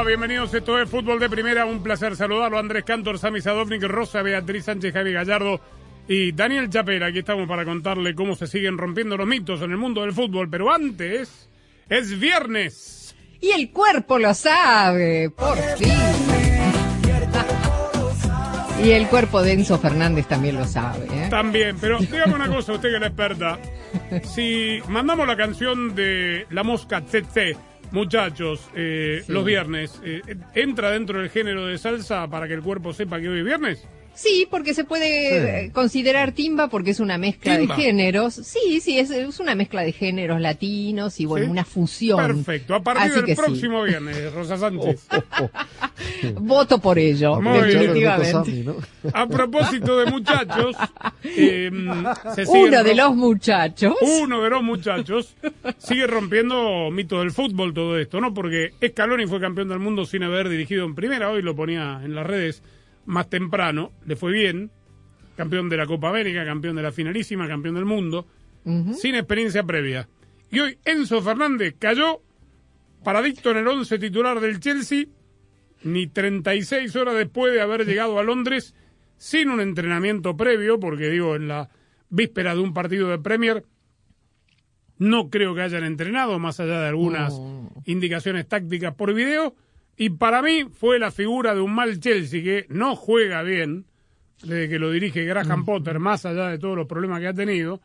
Va? Bienvenidos, esto es Fútbol de Primera, un placer saludarlo. Andrés Cantor, Sami Sadovnik, Rosa, Beatriz Sánchez, Javi Gallardo y Daniel Chapera. Aquí estamos para contarle cómo se siguen rompiendo los mitos en el mundo del fútbol. Pero antes, es viernes. Y el cuerpo lo sabe, por fin. Y el cuerpo de Enzo Fernández también lo sabe. ¿eh? También, pero dígame una cosa, usted que es la experta. Si mandamos la canción de La Mosca Tsetse, muchachos, eh, Sí. los viernes, eh, ¿entra dentro del género de salsa para que el cuerpo sepa que hoy es viernes? Sí, porque se puede eh, considerar timba porque es una mezcla Timba. de géneros. Sí, sí, es, es una mezcla de géneros latinos y bueno, ¿Sí? una fusión. Perfecto, a partir Así del sí. próximo viernes, Rosa Sánchez. Voto por ello, Muy bien. definitivamente. A propósito de muchachos, eh, se sigue Uno de los muchachos. uno de los muchachos sigue rompiendo mito del fútbol todo esto, ¿no? Porque Scaloni fue campeón del mundo sin haber dirigido en primera, hoy lo ponía en las redes más temprano, le fue bien, campeón de la Copa América, campeón de la finalísima, campeón del mundo, sin experiencia previa. Y hoy Enzo Fernández cayó paradicto en el once titular del Chelsea, ni 36 horas después de haber llegado a Londres, sin un entrenamiento previo, porque digo, en la víspera de un partido de Premier, no creo que hayan entrenado, más allá de algunas indicaciones tácticas por video. Y para mí fue la figura de un mal Chelsea que no juega bien, desde que lo dirige Graham Potter, más allá de todos los problemas que ha tenido.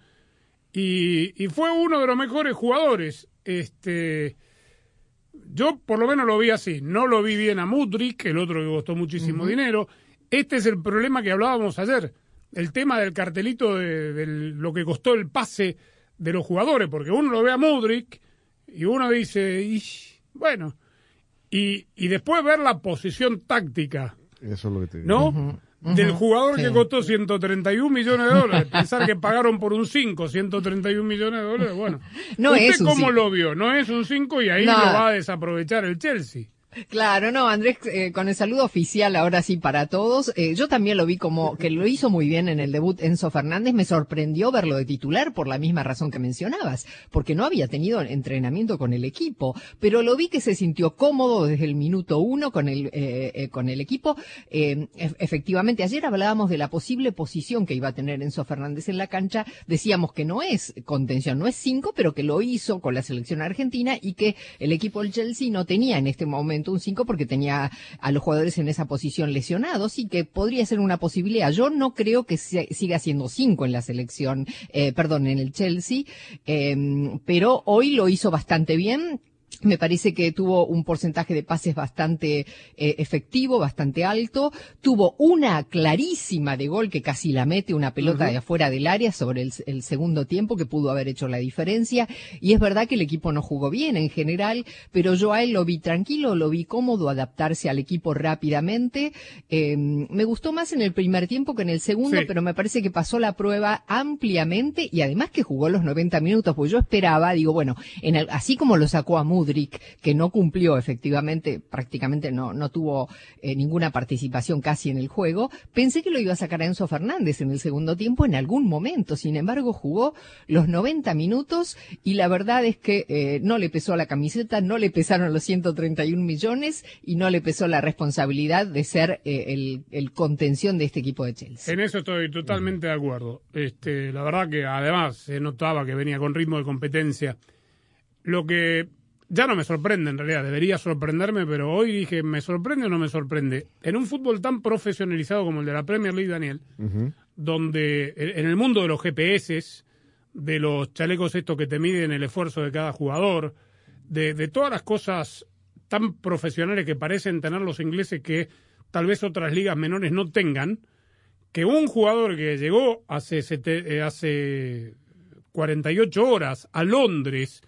Y, y fue uno de los mejores jugadores. Este, yo por lo menos lo vi así. No lo vi bien a Mudrik, el otro que costó muchísimo dinero. Este es el problema que hablábamos ayer. El tema del cartelito de, de lo que costó el pase de los jugadores. Porque uno lo ve a Mudrik y uno dice, "Ish, bueno. Y, y después ver la posición táctica, Eso es lo que te digo. ¿no? Del jugador que costó 131 millones de dólares. Pensar que pagaron por un 5, 131 millones de dólares, bueno. No ¿Usted es un cómo cinco. lo vio? No es un 5 y ahí No. lo va a desaprovechar el Chelsea. Claro, no, Andrés, eh, con el saludo oficial ahora sí para todos. Eh, yo también lo vi como que lo hizo muy bien en el debut Enzo Fernández. Me sorprendió verlo de titular por la misma razón que mencionabas, porque no había tenido entrenamiento con el equipo, pero lo vi que se sintió cómodo desde el minuto uno con el, eh, eh, con el equipo. Eh, e- efectivamente, ayer hablábamos de la posible posición que iba a tener Enzo Fernández en la cancha. Decíamos que no es contención, no es cinco, pero que lo hizo con la selección argentina y que el equipo del Chelsea no tenía en este momento un 5 porque tenía a los jugadores en esa posición lesionados y que podría ser una posibilidad. Yo no creo que siga siendo 5 en la selección, eh, perdón, en el Chelsea, eh, pero hoy lo hizo bastante bien. Me parece que tuvo un porcentaje de pases bastante eh, efectivo, bastante alto. Tuvo una clarísima de gol que casi la mete una pelota de afuera del área sobre el, el segundo tiempo que pudo haber hecho la diferencia. Y es verdad que el equipo no jugó bien en general, pero yo a él lo vi tranquilo, lo vi cómodo adaptarse al equipo rápidamente. Eh, me gustó más en el primer tiempo que en el segundo, Sí. pero me parece que pasó la prueba ampliamente y además que jugó los 90 minutos, pues yo esperaba, digo, bueno, en el- así como lo sacó a Que no cumplió efectivamente, prácticamente no, no tuvo eh, ninguna participación casi en el juego, pensé que lo iba a sacar a Enzo Fernández en el segundo tiempo en algún momento, sin embargo jugó los 90 minutos y la verdad es que eh, no le pesó la camiseta, no le pesaron los 131 millones y no le pesó la responsabilidad de ser eh, el, el contención de este equipo de Chelsea. En eso estoy totalmente de acuerdo. Este, la verdad que además se notaba que venía con ritmo de competencia. Lo que ya no me sorprende en realidad, debería sorprenderme, pero hoy dije, ¿me sorprende o no me sorprende? En un fútbol tan profesionalizado como el de la Premier League, Daniel, donde en el mundo de los GPS, de los chalecos estos que te miden el esfuerzo de cada jugador, de, de todas las cosas tan profesionales que parecen tener los ingleses que tal vez otras ligas menores no tengan, que un jugador que llegó hace, sete- eh, hace 48 horas a Londres,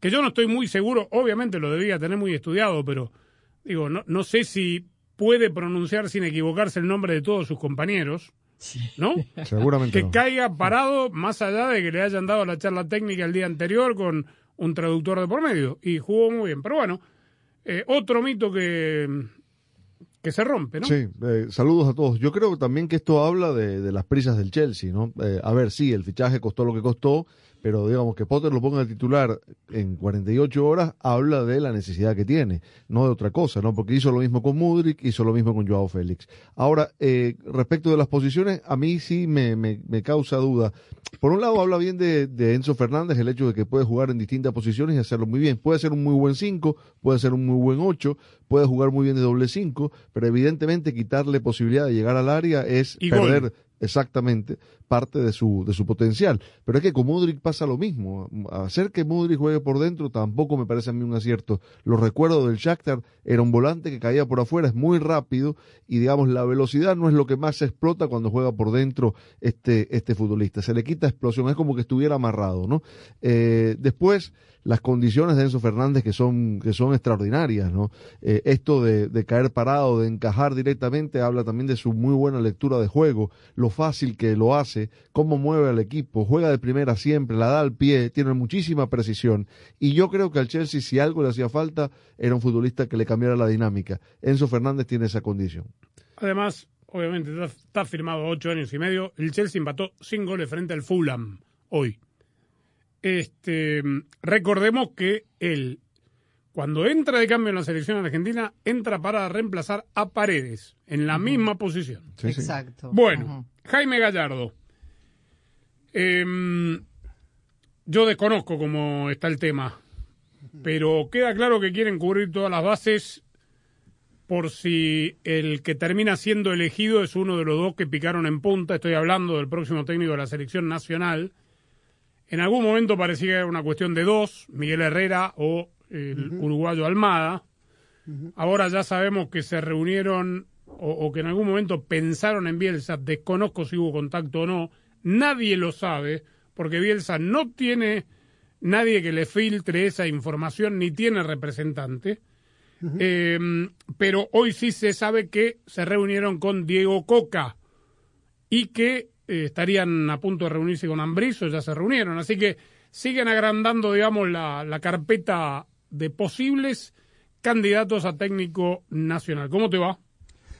que yo no estoy muy seguro, obviamente lo debía tener muy estudiado, pero digo, no, no sé si puede pronunciar sin equivocarse el nombre de todos sus compañeros, ¿no? Seguramente que no. caiga parado más allá de que le hayan dado la charla técnica el día anterior con un traductor de por medio y jugó muy bien. Pero bueno, eh, otro mito que, que se rompe, ¿no? Sí, eh, saludos a todos. Yo creo también que esto habla de, de las prisas del Chelsea, ¿no? Eh, a ver, sí, el fichaje costó lo que costó, pero digamos que Potter lo ponga de titular en 48 horas habla de la necesidad que tiene, no de otra cosa, ¿no? Porque hizo lo mismo con Mudrik, hizo lo mismo con Joao Félix. Ahora, eh, respecto de las posiciones, a mí sí me, me, me causa duda. Por un lado, habla bien de, de Enzo Fernández, el hecho de que puede jugar en distintas posiciones y hacerlo muy bien. Puede ser un muy buen 5, puede ser un muy buen 8, puede jugar muy bien de doble 5, pero evidentemente quitarle posibilidad de llegar al área es Y perder gol. exactamente parte de su, de su potencial. Pero es que con Mudrik pasa lo mismo. Hacer que Mudrik juegue por dentro tampoco me parece a mí un acierto. Lo recuerdo del Shakhtar, era un volante que caía por afuera, es muy rápido y digamos la velocidad no es lo que más se explota cuando juega por dentro este, este futbolista. Se le quita explosión, es como que estuviera amarrado, ¿no? Eh, después, las condiciones de Enzo Fernández que son, que son extraordinarias, ¿no? Eh, esto de, de caer parado, de encajar directamente, habla también de su muy buena lectura de juego, lo fácil que lo hace, cómo mueve al equipo, juega de primera siempre, la da al pie, tiene muchísima precisión. Y yo creo que al Chelsea, si algo le hacía falta, era un futbolista que le cambiara la dinámica. Enzo Fernández tiene esa condición. Además, obviamente está, firmado ocho años y medio. El Chelsea empató sin goles frente al Fulham hoy. Este, recordemos que él, cuando entra de cambio en la selección argentina, entra para reemplazar a Paredes en la misma posición. Sí. Exacto. Bueno. Jaime Gallardo. Em, yo desconozco cómo está el tema, pero queda claro que quieren cubrir todas las bases por si el que termina siendo elegido es uno de los dos que picaron en punta. Estoy hablando del próximo técnico de la selección nacional. En algún momento parecía que era una cuestión de dos, Miguel Herrera o el uruguayo Almada. Ahora ya sabemos que se reunieron o, o que en algún momento pensaron en Bielsa. Desconozco si hubo contacto o no. Nadie lo sabe porque Bielsa no tiene nadie que le filtre esa información ni tiene representante. Eh, pero hoy sí se sabe que se reunieron con Diego Coca y que eh, estarían a punto de reunirse con Ambrizo, ya se reunieron. Así que siguen agrandando, digamos, la, la carpeta de posibles candidatos a técnico nacional. ¿Cómo te va?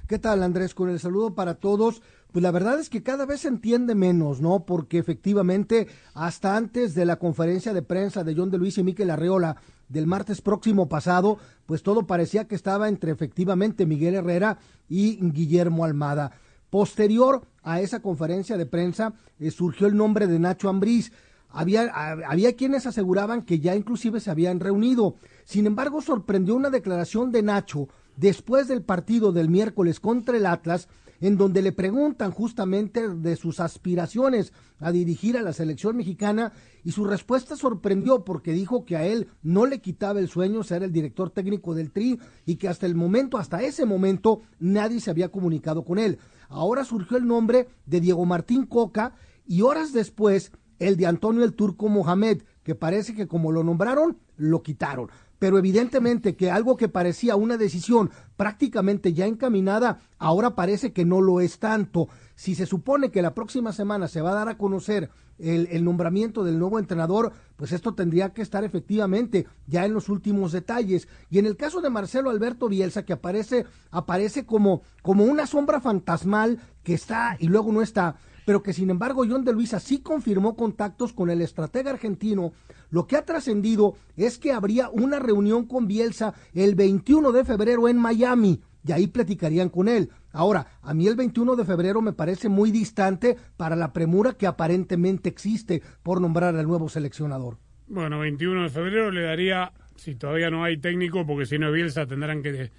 ¿Qué tal, Andrés? Con el saludo para todos. Pues la verdad es que cada vez se entiende menos, ¿no? Porque efectivamente, hasta antes de la conferencia de prensa de John de Luis y Miquel Arreola del martes próximo pasado, pues todo parecía que estaba entre efectivamente Miguel Herrera y Guillermo Almada. Posterior a esa conferencia de prensa, eh, surgió el nombre de Nacho Ambriz. Había, había quienes aseguraban que ya inclusive se habían reunido. Sin embargo, sorprendió una declaración de Nacho después del partido del miércoles contra el Atlas, en donde le preguntan justamente de sus aspiraciones a dirigir a la selección mexicana y su respuesta sorprendió porque dijo que a él no le quitaba el sueño ser el director técnico del Tri y que hasta el momento, hasta ese momento, nadie se había comunicado con él. Ahora surgió el nombre de Diego Martín Coca y horas después el de Antonio el Turco Mohamed, que parece que como lo nombraron, lo quitaron. Pero evidentemente que algo que parecía una decisión prácticamente ya encaminada, ahora parece que no lo es tanto. Si se supone que la próxima semana se va a dar a conocer el, el nombramiento del nuevo entrenador, pues esto tendría que estar efectivamente ya en los últimos detalles. Y en el caso de Marcelo Alberto Bielsa, que aparece, aparece como, como una sombra fantasmal que está y luego no está, pero que sin embargo John de Luisa sí confirmó contactos con el estratega argentino. Lo que ha trascendido es que habría una reunión con Bielsa el 21 de febrero en Miami y ahí platicarían con él. Ahora, a mí el 21 de febrero me parece muy distante para la premura que aparentemente existe por nombrar al nuevo seleccionador. Bueno, 21 de febrero le daría, si todavía no hay técnico, porque si no es Bielsa tendrán que de-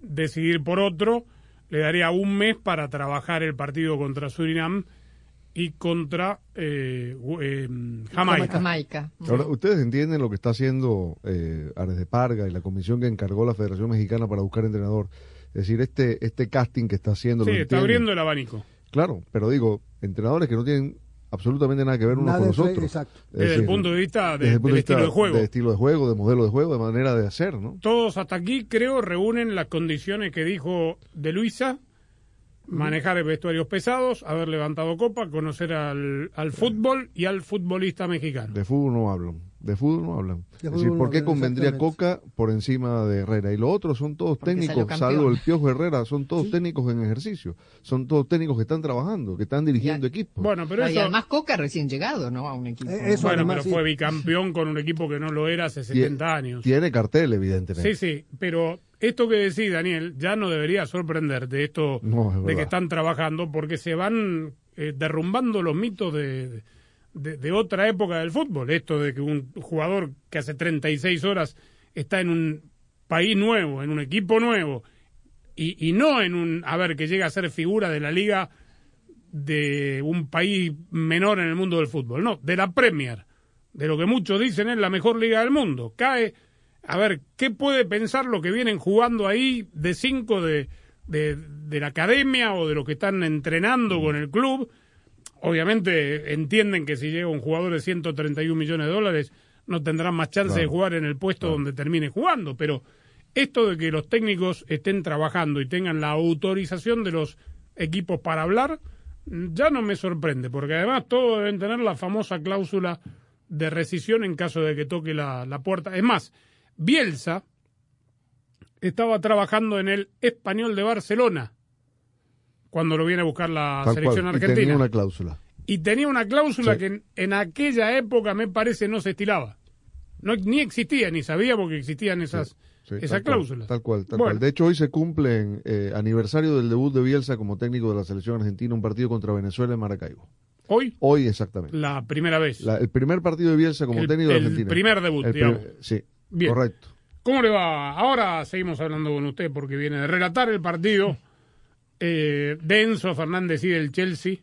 decidir por otro, le daría un mes para trabajar el partido contra Surinam y contra eh, eh, Jamaica. Jamaica. Ahora, ¿ustedes entienden lo que está haciendo eh, Ares de Parga y la comisión que encargó la Federación Mexicana para buscar entrenador? Es decir, este, este casting que está haciendo. Sí, ¿lo está abriendo el abanico. Claro, pero digo, entrenadores que no tienen absolutamente nada que ver unos Nada con los otros. exacto. Es Desde el punto de vista de- desde el punto del de vista estilo de juego. De estilo de juego, de modelo de juego, de manera de hacer, ¿no? Todos hasta aquí, creo, reúnen las condiciones que dijo de Luisa. Manejar vestuarios pesados, haber levantado copa, conocer al, al fútbol y al futbolista mexicano. De fútbol no hablan. De fútbol no hablan. Es decir, no ¿por qué convendría. Coca por encima de Herrera? Y los otros son todos Porque técnicos, salvo el Piojo Herrera, son todos técnicos en ejercicio. Son todos técnicos que están trabajando, que están dirigiendo equipos. Bueno, pero y eso, además Coca recién llegado, ¿no? A un equipo. Eh, eso bueno, además, pero sí. fue bicampeón con un equipo que no lo era hace Tie- 70 años. Tiene cartel, evidentemente. Sí, sí, pero esto que decís, Daniel, ya no debería sorprender de esto No, es de que están trabajando, porque se van eh, derrumbando los mitos de, de- de otra época del fútbol. Esto de que un jugador que hace 36 horas está en un país nuevo, en un equipo nuevo, y, y no en un, a ver, que llega a ser figura de la liga de un país menor en el mundo del fútbol, no, de la Premier, de lo que muchos dicen es la mejor liga del mundo. Cae, a ver, ¿qué puede pensar lo que vienen jugando ahí de cinco de, de, de la academia o de los que están entrenando con el club? Obviamente entienden que si llega un jugador de 131 millones de dólares no tendrán más chance de jugar en el puesto donde termine jugando, pero esto de que los técnicos estén trabajando y tengan la autorización de los equipos para hablar, ya no me sorprende, porque además todos deben tener la famosa cláusula de rescisión en caso de que toque la, la puerta. Es más, Bielsa estaba trabajando en el Español de Barcelona cuando lo viene a buscar la Tal selección cual. Y argentina. tenía una cláusula. Y tenía una cláusula Sí. que en, en aquella época me parece no se estilaba. No, ni existía, ni sabíamos que existían esas, Sí, esas tal cual, cláusulas. Tal cual, tal Bueno. cual. De hecho, hoy se cumple en eh, aniversario del debut de Bielsa como técnico de la selección argentina, un partido contra Venezuela en Maracaibo. Hoy, Hoy exactamente. la primera vez. La- el primer partido de Bielsa como El- técnico de el Argentina. primer debut, El digamos. sí, Bien. correcto. ¿Cómo le va? Ahora seguimos hablando con usted porque viene de relatar el partido eh, de Enzo Fernández y del Chelsea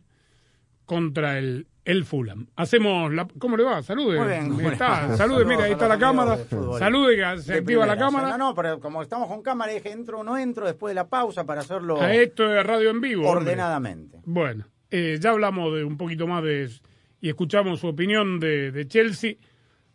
contra el, el Fulham. Hacemos la... ¿Cómo le va? Salude. Muy bien, ¿cómo Está, salude, mira, ahí está la cámara. Salude, que se De activa la primera, cámara. No, no, pero como estamos con cámara, dije entro o no entro después de la pausa para hacerlo A esto de radio en vivo. hombre. ordenadamente. Bueno, eh, ya hablamos de un poquito más de y escuchamos su opinión de, de Chelsea,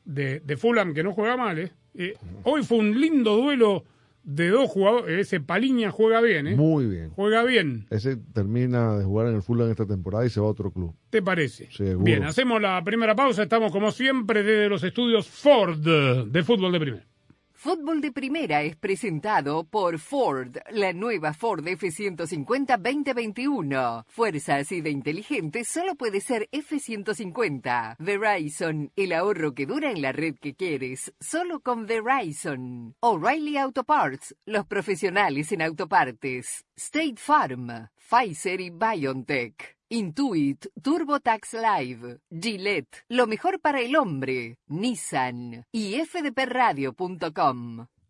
de, de Fulham, que no juega mal. ¿eh? Eh, hoy fue un lindo duelo de dos jugadores. Ese Paliña juega bien, ¿eh? Muy bien. Juega bien, Ese termina de jugar en el Fulham esta temporada y se va a otro club. ¿te parece? Seguro. Bien, hacemos la primera pausa. Estamos como siempre desde los estudios Ford de fútbol de primera. Fútbol de Primera es presentado por Ford, la nueva Ford F150 2021. Fuerza así de inteligente solo puede ser F150. Verizon, el ahorro que dura en la red que quieres, solo con Verizon. O'Reilly Auto Parts, los profesionales en autopartes. State Farm, Pfizer y BioNTech. Intuit, TurboTax Live, Gillette, lo mejor para el hombre, Nissan y fdpradio.com.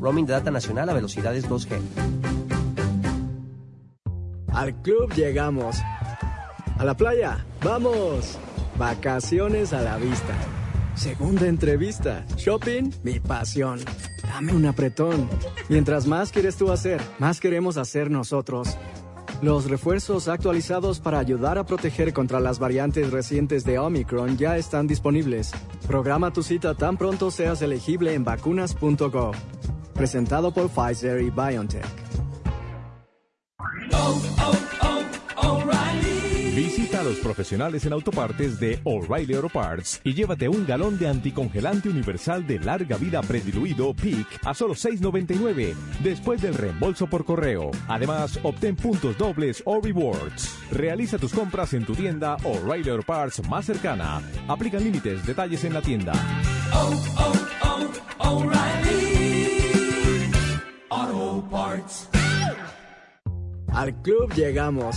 Roaming de data nacional a velocidades 2G. Al club llegamos. A la playa, vamos. Vacaciones a la vista. Segunda entrevista. Shopping, mi pasión. Dame un apretón. Mientras más quieres tú hacer, más queremos hacer nosotros. Los refuerzos actualizados para ayudar a proteger contra las variantes recientes de Omicron ya están disponibles. Programa tu cita tan pronto seas elegible en vacunas.gov. Presentado por Pfizer y BioNTech. Visita a los profesionales en autopartes de O'Reilly Auto Parts y llévate un galón de anticongelante universal de larga vida prediluido PIC a solo $6.99 después del reembolso por correo. Además, obtén puntos dobles o rewards. Realiza tus compras en tu tienda O'Reilly Auto Parts más cercana. Aplican límites, detalles en la tienda. Al club llegamos.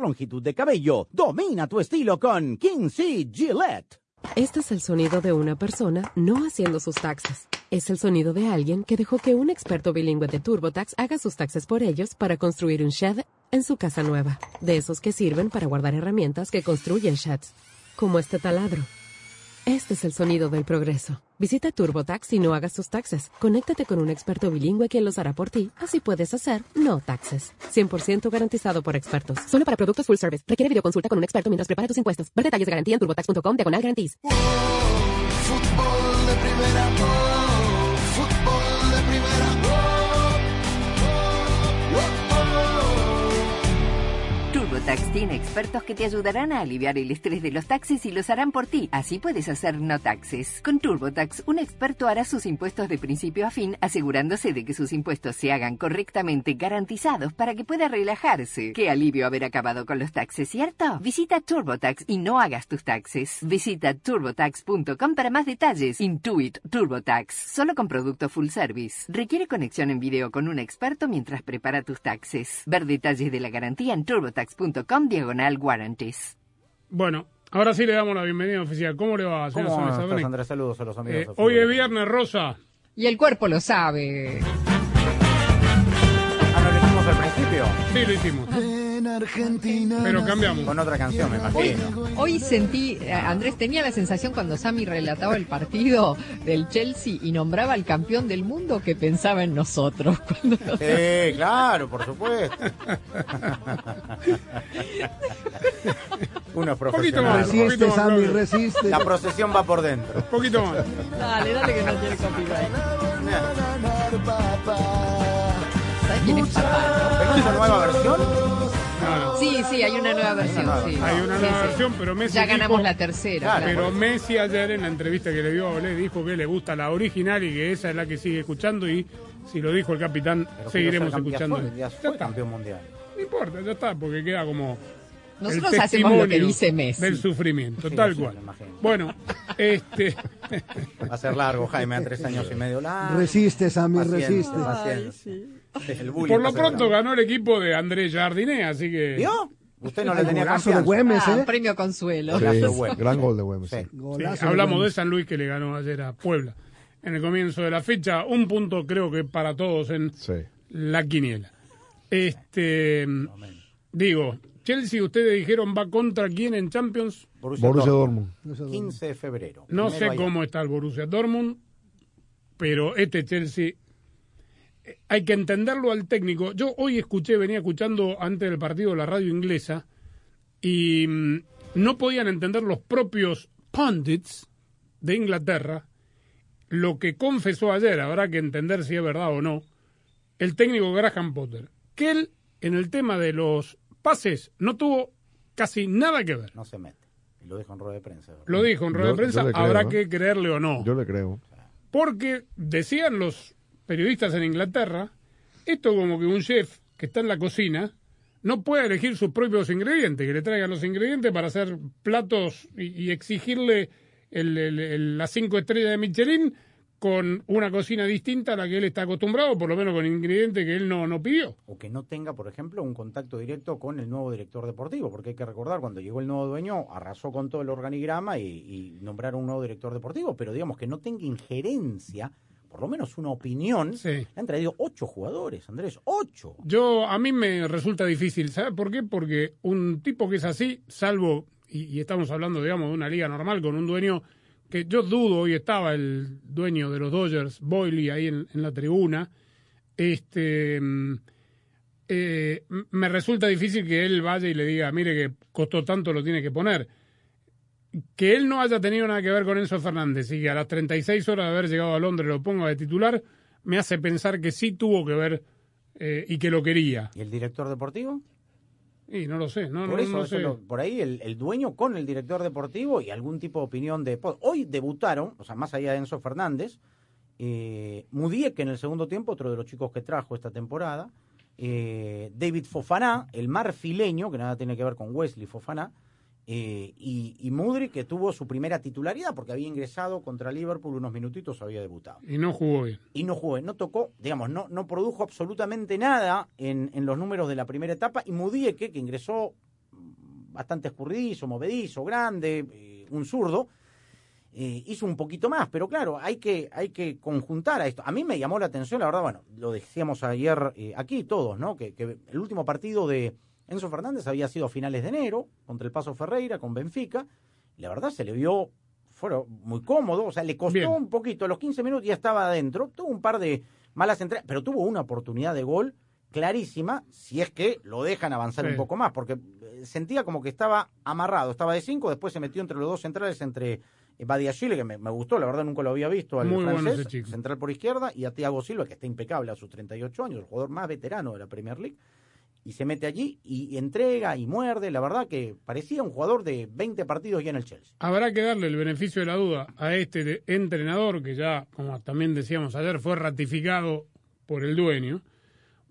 longitud de cabello. Domina tu estilo con King C. Gillette. Este es el sonido de una persona no haciendo sus taxes. Es el sonido de alguien que dejó que un experto bilingüe de TurboTax haga sus taxes por ellos para construir un shed en su casa nueva. De esos que sirven para guardar herramientas que construyen sheds, como este taladro. Este es el sonido del progreso. Visita TurboTax y no hagas tus taxes. Conéctate con un experto bilingüe quien los hará por ti. Así puedes hacer no taxes. 100% garantizado por expertos. Solo para productos full service. Requiere videoconsulta con un experto mientras prepara tus impuestos. Ver detalles de garantía en turbotax.com diagonal. Tiene expertos que te ayudarán a aliviar el estrés de los taxis y los harán por ti. Así puedes hacer no taxes. Con TurboTax, un experto hará sus impuestos de principio a fin, asegurándose de que sus impuestos se hagan correctamente garantizados para que pueda relajarse. Qué alivio haber acabado con los taxes, ¿cierto? Visita TurboTax y no hagas tus taxes. Visita turbotax.com para más detalles. Intuit TurboTax. Solo con producto full service. Requiere conexión en video con un experto mientras prepara tus taxes. Ver detalles de la garantía en turbotax.com diagonal warranties. Bueno, ahora sí le damos la bienvenida oficial. ¿Cómo le va, señor ¿Cómo? Andrés? Saludos a los amigos. Eh, hoy es viernes, Rosa. Y el cuerpo lo sabe. Ah, ¿no lo hicimos al principio? Sí, lo hicimos. En Argentina. Pero cambiamos. Con otra canción, me Hoy, imagino. hoy sentí, eh, Andrés, tenía la sensación cuando Sammy relataba el partido del Chelsea y nombraba al campeón del mundo que pensaba en nosotros. Cuando Sí, claro, por supuesto. Uno es Poquito más, Resiste, más, Sammy, resiste. La procesión va por dentro. Un poquito más. Dale, dale que no tiene copyright. ¿Sabes quién es papá? ¿Pero es una nueva versión? No, no. Sí, sí, hay una nueva versión. nueva- sí. Hay una Sí, nueva sí. versión, pero Messi Ya ganamos dijo- la tercera. Claro, claro. Pero Messi ayer en la entrevista que le dio a Olé dijo que le gusta la original y que esa es la que sigue escuchando y si lo dijo el capitán, Pero seguiremos escuchando. Ya fue está. campeón mundial. No importa, ya está, porque queda como Nosotros el hacemos lo que testimonio dice Messi. del sufrimiento, Sí, tal sí, cual. Bueno, Este, Va a ser largo, Jaime, a tres años y medio largo. Resiste, Sammy, resiste. paciencia. El bullying por lo pronto ganó el equipo de Andrés Jardiné, así que... ¿Vio? Usted no le tenía golazo de confianza. Güemes, Ah, ¿eh? un premio consuelo. Sí, de Güemes. gran gol de Güemes. Sí. Sí, Golazo hablamos de Güemes. San Luis que le ganó ayer a Puebla en el comienzo de la fecha. Un punto creo que para todos en Sí. la quiniela. Este, digo, Chelsea, ustedes dijeron va contra quién en Champions. Borussia, Borussia Dortmund. Dortmund. 15 de febrero. No Primero sé allá. cómo está el Borussia Dortmund, pero este Chelsea hay que entenderlo al técnico. Yo hoy escuché, venía escuchando antes del partido la radio inglesa y mm, no podían entender los propios pundits de Inglaterra lo que confesó ayer, habrá que entender si es verdad o no, el técnico Graham Potter, que él en el tema de los pases no tuvo casi nada que ver. No se mete. Y lo dijo en rueda de prensa. ¿verdad? Lo dijo en rueda Yo- de prensa, yo le creo, habrá ¿eh? que creerle o no. Yo le creo. Porque decían los periodistas en Inglaterra, esto como que un chef que está en la cocina no puede elegir sus propios ingredientes, que le traigan los ingredientes para hacer platos y, exigirle las cinco estrellas de Michelin con una cocina distinta a la que él está acostumbrado, por lo menos con ingredientes que él no, no pidió. O que no tenga, por ejemplo, un contacto directo con el nuevo director deportivo, porque hay que recordar, cuando llegó el nuevo dueño, arrasó con todo el organigrama y, y nombraron un nuevo director deportivo, pero digamos que no tenga injerencia, por lo menos una opinión. Le han traído ocho jugadores, Andrés, ocho. Yo, a mí me resulta difícil, ¿sabes por qué? Porque un tipo que es así, salvo, y, y estamos hablando, digamos, de una liga normal con un dueño que yo dudo, hoy estaba el dueño de los Dodgers, Boyley, ahí en, en la tribuna, este, mm, eh, me resulta difícil que él vaya y le diga, mire que costó tanto, lo tiene que poner. Que él no haya tenido nada que ver con Enzo Fernández y que a las 36 horas de haber llegado a Londres lo ponga de titular, me hace pensar que sí tuvo que ver eh, y que lo quería. ¿Y el director deportivo? Y no lo sé, no, por no, eso, no sé. por ahí el, el dueño con el director deportivo y algún tipo de opinión de... Hoy debutaron, o sea, más allá de Enzo Fernández, eh, Mudiek en el segundo tiempo, otro de los chicos que trajo esta temporada, eh, David Fofaná, el marfileño, que nada tiene que ver con Wesley Fofaná, eh, y, y Mudrik, que tuvo su primera titularidad porque había ingresado contra Liverpool unos minutitos, había debutado Y no jugó bien. y no jugó, no tocó, digamos, no, no produjo absolutamente nada en, en los números de la primera etapa. Y Mudieke, que ingresó bastante escurridizo, movedizo, grande, eh, un zurdo, eh, hizo un poquito más. Pero claro, hay que, hay que conjuntar a esto. A mí me llamó la atención, la verdad, bueno, lo decíamos ayer aquí todos, ¿no? Que, que el último partido de Enzo Fernández había sido a finales de enero, contra el Paso Ferreira, con Benfica. La verdad se le vio fueron muy cómodo, o sea, le costó Bien. un poquito, a los 15 minutos ya estaba adentro, tuvo un par de malas entradas, pero tuvo una oportunidad de gol clarísima, si es que lo dejan avanzar Sí. un poco más, porque eh, sentía como que estaba amarrado, estaba de 5, después se metió entre los dos centrales, entre eh, Badiashile, que me, me gustó, la verdad nunca lo había visto, al Muy francés, central por izquierda, y a Thiago Silva, que está impecable a sus 38 años, el jugador más veterano de la Premier League, y se mete allí y entrega y muerde, la verdad que parecía un jugador de 20 partidos ya en el Chelsea. Habrá que darle el beneficio de la duda a este entrenador que ya, como también decíamos ayer, fue ratificado por el dueño,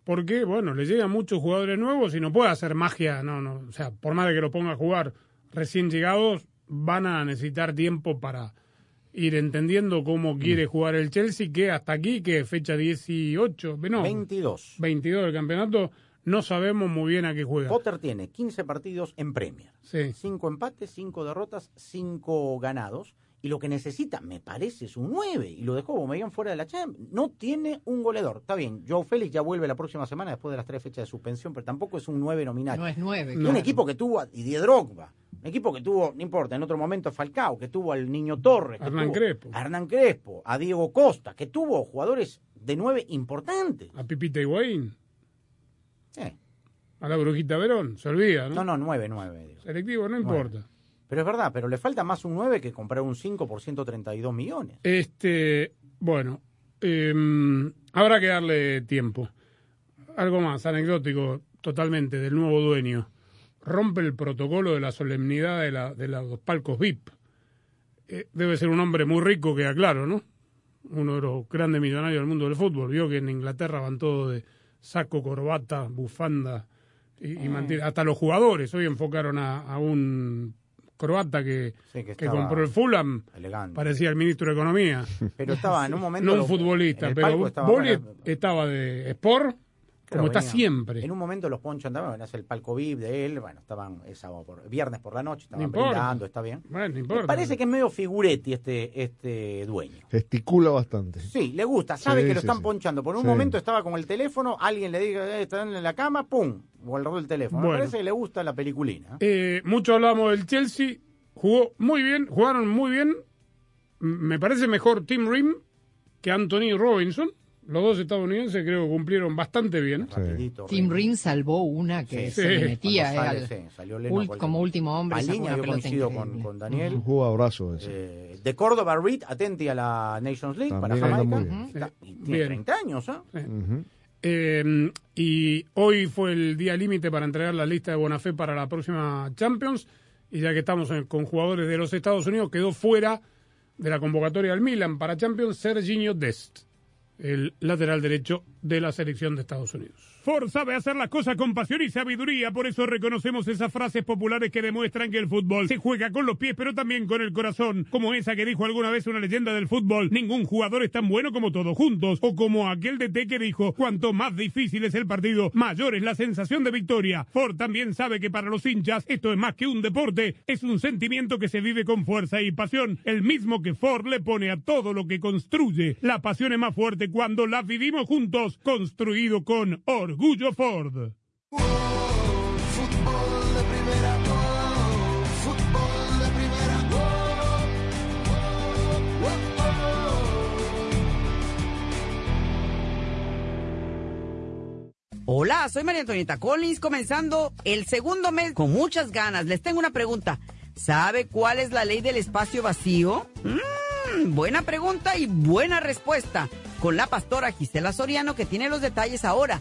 porque, bueno, le llegan muchos jugadores nuevos y no puede hacer magia, no, no, o sea, por más de que lo ponga a jugar recién llegados, van a necesitar tiempo para ir entendiendo cómo quiere jugar el Chelsea, que hasta aquí, que fecha 18, no, 22. 22 del campeonato, no sabemos muy bien a qué juega. Potter tiene 15 partidos en Premier. Sí. 5 empates, 5 derrotas, 5 ganados. Y lo que necesita, me parece, es un 9. Y lo dejó Aubameyang fuera de la Champions. No tiene un goleador. Está bien, Joe Félix ya vuelve la próxima semana después de las tres fechas de suspensión, pero tampoco es un 9 nominal. No es nueve, Un claro. equipo que tuvo a Didier Drogba. Un equipo que tuvo, no importa, en otro momento a Falcao, que tuvo al Niño Torres. que Hernán tuvo Crespo. A Hernán Crespo, a Diego Costa, que tuvo jugadores de 9 importantes. A Pipita Higuaín, A la Brujita Verón, se olvida, ¿no? No, no, 9, 9. Selectivo, no importa. Pero es verdad, pero le falta más un 9 que comprar un 5 por 132 millones. Este, bueno, eh, habrá que darle tiempo. Algo más, anecdótico totalmente, del nuevo dueño. Rompe el protocolo de la solemnidad de, la, de los palcos VIP. Eh, debe ser un hombre muy rico, queda claro, ¿no? Uno de los grandes millonarios del mundo del fútbol. Vio que en Inglaterra van todos de saco, corbata, bufanda y, y mantiene- Hasta los jugadores hoy enfocaron a, a un croata que, Sí, que compró el Fulham. elegante. Parecía el ministro de Economía. Pero estaba en un momento. No un futbolista, pero Boli estaba de Sport, Claro, como está siempre. En un momento los Poncho andaban, bueno, es el palco VIP de él, bueno, estaban esa por, viernes por la noche, estaban No brindando, está bien. Bueno, no Me importa. parece que es medio figuretti este, este dueño. Gesticula bastante. Sí, le gusta, sabe Sí, que lo sí, están sí. ponchando. Por un Sí. momento estaba con el teléfono, alguien le diga, eh, están en la cama, ¡pum! Guardó el teléfono. Bueno. Me parece que le gusta la peliculina. Eh, mucho hablamos del Chelsea, jugó muy bien, jugaron muy bien. Me parece mejor Tim Rim que Anthony Robinson. Los dos estadounidenses creo que cumplieron bastante bien. Tim Rin salvó una que Sí. se le metía Cuando eh, al- sí, salió cual- como último hombre. Paliña, yo coincido con, Daniel. Un ese. Eh, de Córdoba, Reed, atenti a la Nations League También para Jamaica. Está- y tiene Bien. 30 años, ¿ah? Ujú. Eh, y hoy fue el día límite para entregar la lista de Bonafé para la próxima Champions. Y ya que estamos en- con jugadores de los Estados Unidos, quedó fuera de la convocatoria del Milan para Champions Serginho Dest, el lateral derecho de la selección de Estados Unidos. Ford sabe hacer las cosas con pasión y sabiduría, por eso reconocemos esas frases populares que demuestran que el fútbol se juega con los pies, pero también con el corazón, como esa que dijo alguna vez una leyenda del fútbol, ningún jugador es tan bueno como todos juntos, o como aquel DT que dijo, cuanto más difícil es el partido, mayor es la sensación de victoria. Ford también sabe que para los hinchas esto es más que un deporte, es un sentimiento que se vive con fuerza y pasión, el mismo que Ford le pone a todo lo que construye. La pasión es más fuerte cuando la vivimos juntos, construido con orgullo Ford. Hola, soy María Antonieta Collins, comenzando el segundo mes con muchas ganas. Les tengo una pregunta. ¿Sabe cuál es la ley del espacio vacío? Mm, buena pregunta y buena respuesta. Con la pastora Gisela Soriano que tiene los detalles ahora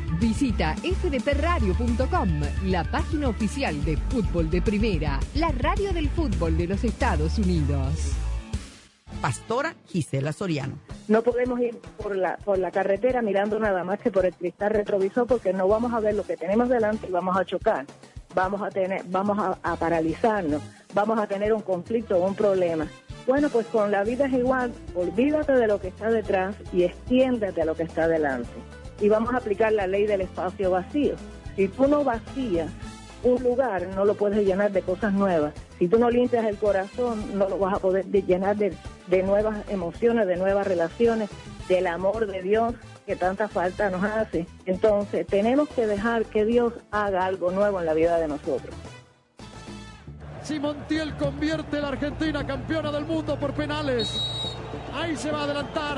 Visita fdpradio.com, la página oficial de fútbol de primera, la radio del fútbol de los Estados Unidos. Pastora Gisela Soriano. No podemos ir por la, por la carretera mirando nada más que por el cristal retrovisor porque no vamos a ver lo que tenemos delante y vamos a chocar. Vamos a tener, vamos a, a paralizarnos, vamos a tener un conflicto o un problema. Bueno, pues con la vida es igual, olvídate de lo que está detrás y extiéndete a lo que está delante. Y vamos a aplicar la ley del espacio vacío. Si tú no vacías un lugar, no lo puedes llenar de cosas nuevas. Si tú no limpias el corazón, no lo vas a poder de- llenar de, de nuevas emociones, de nuevas relaciones, del amor de Dios que tanta falta nos hace. Entonces, tenemos que dejar que Dios haga algo nuevo en la vida de nosotros. Si Montiel convierte a la Argentina campeona del mundo por penales. Ahí se va a adelantar.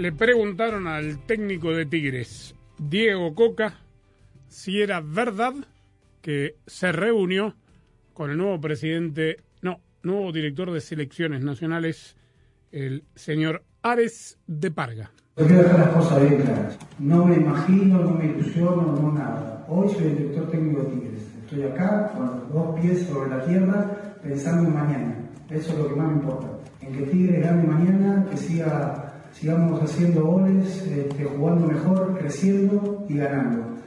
Le preguntaron al técnico de Tigres, Diego Coca, si era verdad que se reunió con el nuevo presidente, no, nuevo director de selecciones nacionales, el señor Ares de Parga. Yo quiero dejar las cosas bien claras. No me imagino, no me ilusiono, no nada. Hoy soy el director técnico de Tigres. Estoy acá con los dos pies sobre la tierra pensando en mañana. Eso es lo que más me importa. En que Tigres gane mañana, que siga, sigamos haciendo goles, este, jugando mejor, creciendo y ganando.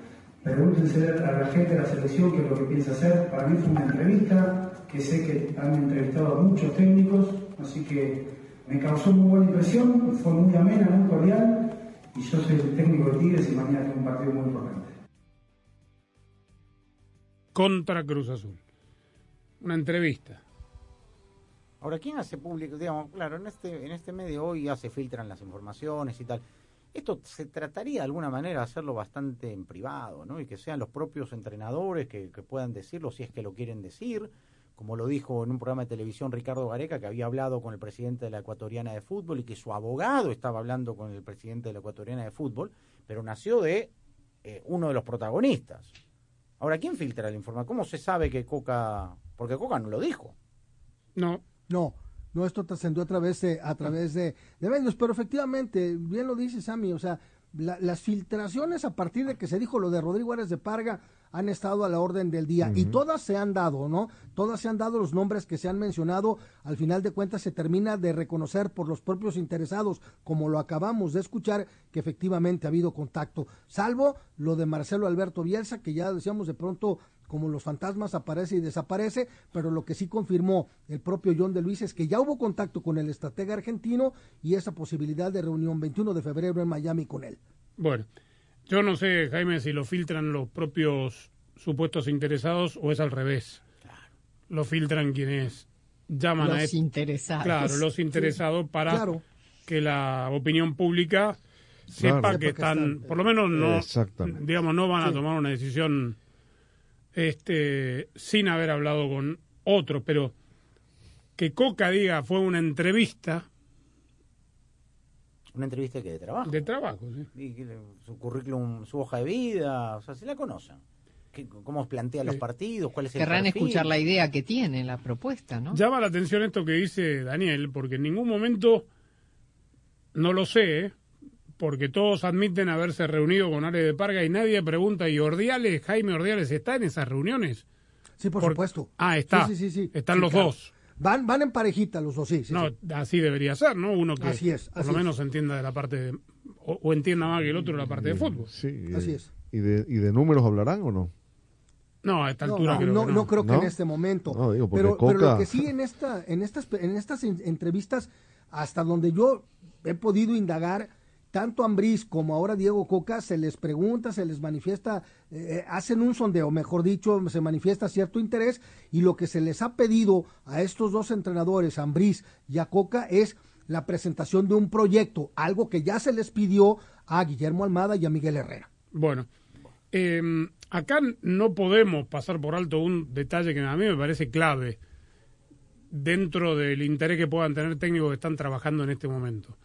Pregúntense a la gente de la selección qué es lo que piensa hacer. Para mí fue una entrevista, que sé que han entrevistado a muchos técnicos, así que me causó muy buena impresión, fue muy amena, muy cordial, y yo soy el técnico de Tigres y mañana tengo un partido muy importante. Contra Cruz Azul. Una entrevista. Ahora, ¿quién hace público? Digamos, claro, en este, en este medio hoy ya se filtran las informaciones y tal. Esto se trataría de alguna manera de hacerlo bastante en privado, ¿no? Y que sean los propios entrenadores que, puedan decirlo si es que lo quieren decir como lo dijo en un programa de televisión Ricardo Gareca, que había hablado con el presidente de la Ecuatoriana de Fútbol y que su abogado estaba hablando con el presidente de la Ecuatoriana de Fútbol, pero nació de eh, uno de los protagonistas. Ahora, ¿quién filtra la información? ¿Cómo se sabe que Coca... Porque Coca no lo dijo. No. No, no, esto trascendió a través de, a través de, de medios, pero efectivamente, bien lo dice Sammy, o sea, la- las filtraciones a partir de que se dijo lo de Rodrigo Ares de Parga han estado a la orden del día y todas se han dado, ¿no? Todas se han dado los nombres que se han mencionado, al final de cuentas se termina de reconocer por los propios interesados, como lo acabamos de escuchar, que efectivamente ha habido contacto, salvo lo de Marcelo Alberto Bielsa, que ya decíamos de pronto como los fantasmas aparece y desaparece, pero lo que sí confirmó el propio John de Luis es que ya hubo contacto con el estratega argentino y esa posibilidad de reunión 21 de febrero en Miami con él. Bueno, yo no sé, Jaime, si lo filtran los propios supuestos interesados o es al revés. Lo filtran quienes llaman a Los interesados. Claro, los interesados para Claro. que la opinión pública sepa Claro. que están, están- por lo menos no, Exactamente. digamos, no van a tomar una decisión este, sin haber hablado con otro, pero que Coca diga fue una entrevista Una entrevista que de trabajo. de trabajo. ¿sí? Y su currículum, su hoja de vida, o sea, se la conocen. ¿Qué- ¿Cómo plantea los partidos? ¿Cuál es el Querrán perfil? escuchar la idea que tiene, la propuesta, ¿no? Llama la atención esto que dice Daniel, porque en ningún momento, no lo sé, ¿eh? porque todos admiten haberse reunido con Ale de Parga y nadie pregunta, ¿y Ordiales, Jaime Ordiales, está en esas reuniones? Sí, por, Por- supuesto. Ah, está. Sí, sí, sí, sí. Están Sí, los claro. dos. Van, van en parejita los dos, sí. sí, no, sí. así debería ser, ¿no? Uno que Así es, por lo es. menos entienda de la parte de, o, o entienda más que el otro la parte de fútbol. Sí, y Así de- es. ¿Y de, ¿Y de números hablarán o no? No, a esta No, altura no, creo no, que no creo que ¿No? en este momento. No, digo, pero, pero lo Coca- que sí en esta, en estas, en estas en- entrevistas, hasta donde yo he podido indagar, tanto Ambriz como ahora Diego Coca se les pregunta, se les manifiesta, eh, hacen un sondeo, mejor dicho, se manifiesta cierto interés y lo que se les ha pedido a estos dos entrenadores, Ambriz y a Coca, es la presentación de un proyecto, algo que ya se les pidió a Guillermo Almada y a Miguel Herrera. Bueno, eh, acá no podemos pasar por alto un detalle que a mí me parece clave dentro del interés que puedan tener técnicos que están trabajando en este momento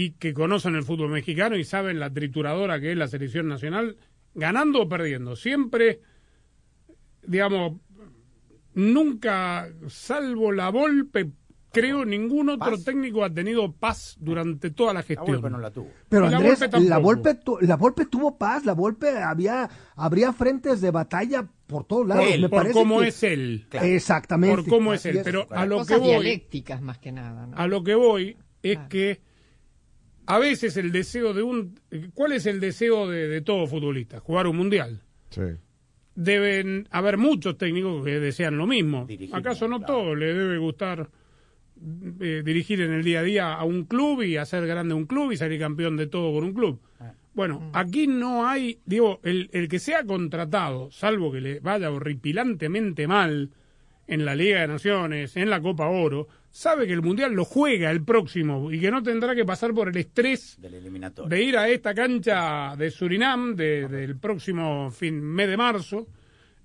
y que conocen el fútbol mexicano y saben la trituradora que es la selección nacional, ganando o perdiendo. Siempre digamos, nunca, salvo la Volpe, creo ningún otro ¿Paz? técnico ha tenido paz durante toda la La gestión. Volpe no la tuvo. Pero la Andrés, Volpe la Volpe, tu- la Volpe tuvo paz, la Volpe había, habría frentes de batalla por todos lados. Él, Me por parece cómo que- es él. Exactamente. Por cómo es él. Pero a lo que voy, dialécticas más que nada, ¿no? a lo que voy es que a veces el deseo de un... ¿Cuál es el deseo de, de todo futbolista? Jugar un mundial. Sí. Deben haber muchos técnicos que desean lo mismo. Dirigir, ¿Acaso no todos le debe gustar eh, dirigir en el día a día a un club y hacer grande un club y salir campeón de todo con un club? Bueno, aquí no hay, digo, el, el que sea contratado, salvo que le vaya horripilantemente mal en la Liga de Naciones, en la Copa Oro, sabe que el Mundial lo juega el próximo y que no tendrá que pasar por el estrés Del eliminatorio. de ir a esta cancha de Surinam de- del próximo fin, mes de marzo,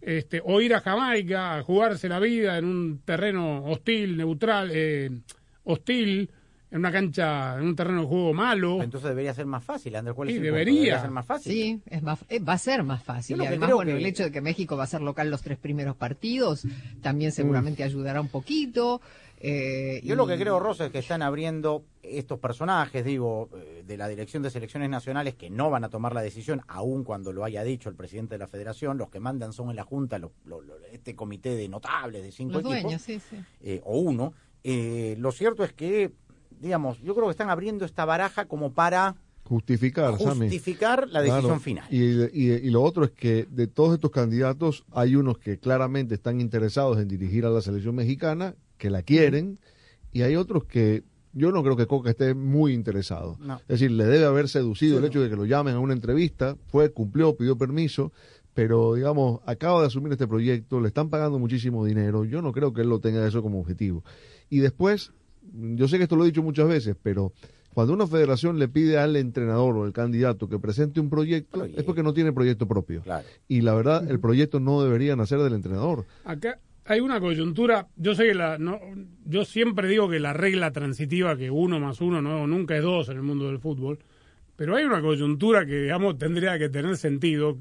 este, o ir a Jamaica a jugarse la vida en un terreno hostil, neutral, eh, hostil, en una cancha, en un terreno de juego malo. Entonces debería ser más fácil, Andrés. ¿cuál es Sí, el punto? debería. ser más fácil. Sí, es más, eh, va a ser más fácil. Y que además, bueno, que- el hecho de que México va a ser local los tres primeros partidos también seguramente ayudará un poquito. Eh, Yo y- lo que creo, Rosa, es que están abriendo estos personajes, digo, eh, de la Dirección de Selecciones Nacionales que no van a tomar la decisión, aun cuando lo haya dicho el presidente de la Federación. Los que mandan son en la Junta los- lo- lo- este comité de notables de cinco Los equipos, dueños, sí, sí. eh, o uno. Eh, lo cierto es que, digamos, yo creo que están abriendo esta baraja como para Justificar, Sammy. la decisión Claro. final. Y, y- y lo otro es que de todos estos candidatos hay unos que claramente están interesados en dirigir a la selección mexicana, que la quieren, y hay otros que yo no creo que Coca esté muy interesado. No. Es decir, le debe haber seducido el hecho de que lo llamen a una entrevista, fue, cumplió, pidió permiso, pero digamos, acaba de asumir este proyecto, le están pagando muchísimo dinero, yo no creo que él lo tenga eso como objetivo. Y después, yo sé que esto lo he dicho muchas veces, pero cuando una federación le pide al entrenador o al candidato que presente un proyecto, es porque no tiene proyecto propio. Y la verdad, el proyecto no debería nacer del entrenador. Acá hay una coyuntura, yo sé que la, no, yo siempre digo que la regla transitiva que uno más uno no, nunca es dos en el mundo del fútbol, pero hay una coyuntura que digamos tendría que tener sentido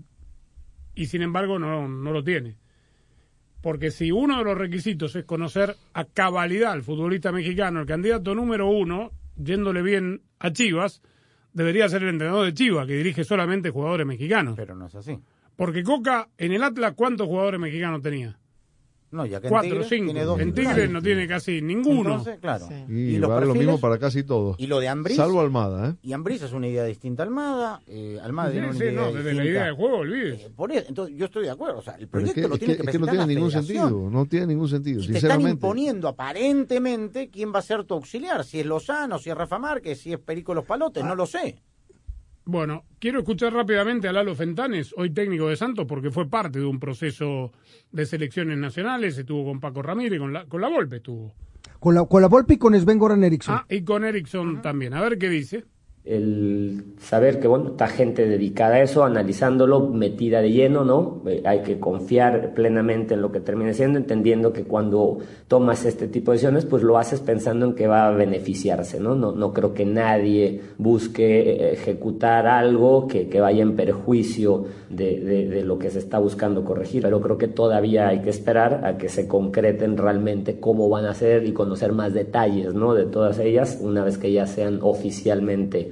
y sin embargo no, no lo tiene. Porque si uno de los requisitos es conocer a cabalidad al futbolista mexicano, el candidato número uno, yéndole bien a Chivas, debería ser el entrenador de Chivas, que dirige solamente jugadores mexicanos. Pero no es así. Porque Coca, en el Atlas, ¿cuántos jugadores mexicanos tenía? No, ya que en Cuatro, Tigres cinco. tiene dos en titulares. Tigres no tiene casi ninguno. Entonces, claro. Y, los vale lo perfiles? mismo para casi todos. Y lo de Ambriz. Salvo Almada, ¿eh? Y Ambriz es una idea distinta a Almada. Eh, Almada Sí, tiene una sí, idea no, desde la distinta. idea de juego, olvides. Eh, por eso, entonces yo estoy de acuerdo. O sea, el Pero es proyecto que, lo es tiene que- que, es que no presentar tiene la ningún federación. sentido, no tiene ningún sentido, Y te están sinceramente. imponiendo aparentemente quién va a ser tu auxiliar. Si es Lozano, si es Rafa Márquez, si es Perico Los Palotes, no lo sé. Bueno, quiero escuchar rápidamente a Lalo Fentanes, hoy técnico de Santos, porque fue parte de un proceso de selecciones nacionales, estuvo con Paco Ramírez, con la, con la Volpe estuvo. Con la, con la Volpe y con Sven Goran Eriksson. Ah, y con Erickson también. A ver qué dice. El saber que bueno está gente dedicada a eso analizándolo metida de lleno no Eh, hay que confiar plenamente en lo que termine siendo entendiendo que cuando tomas este tipo de decisiones pues lo haces pensando en que va a beneficiarse no no, no creo que nadie busque eh, ejecutar algo que, que vaya en perjuicio de, de, de lo que se está buscando corregir pero creo que todavía hay que esperar a que se concreten realmente cómo van a ser y conocer más detalles no de todas ellas una vez que ya sean oficialmente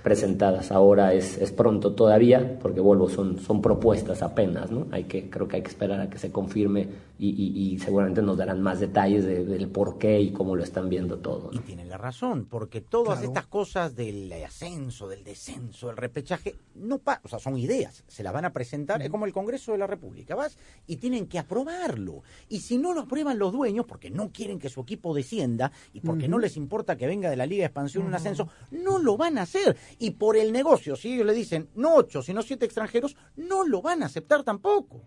presentadas. Ahora es, es pronto todavía, porque vuelvo, son, son propuestas apenas, ¿no? Hay que, creo que hay que esperar a que se confirme y, y- y seguramente nos darán más detalles de- del por qué y cómo lo están viendo todo, ¿no? Tienen la razón, porque todas Claro. estas cosas del ascenso, del descenso, del repechaje, no pa o sea, son ideas, se las van a presentar, es como el Congreso de la República, vas y tienen que aprobarlo. Y si no lo aprueban los dueños, porque no quieren que su equipo descienda y porque no les importa que venga de la Liga de Expansión un ascenso, no lo van a hacer. Y por el negocio, si ellos le dicen no ocho, sino siete extranjeros, no lo van a aceptar tampoco.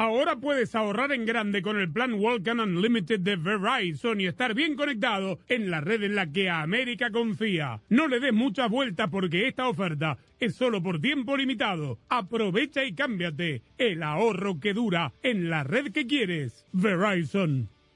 Ahora puedes ahorrar en grande con el plan Walkan Unlimited de Verizon y estar bien conectado en la red en la que América confía. No le des muchas vueltas porque esta oferta es solo por tiempo limitado. Aprovecha y cámbiate. El ahorro que dura en la red que quieres. Verizon.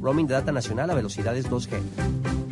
Roaming de data nacional a velocidades 2G.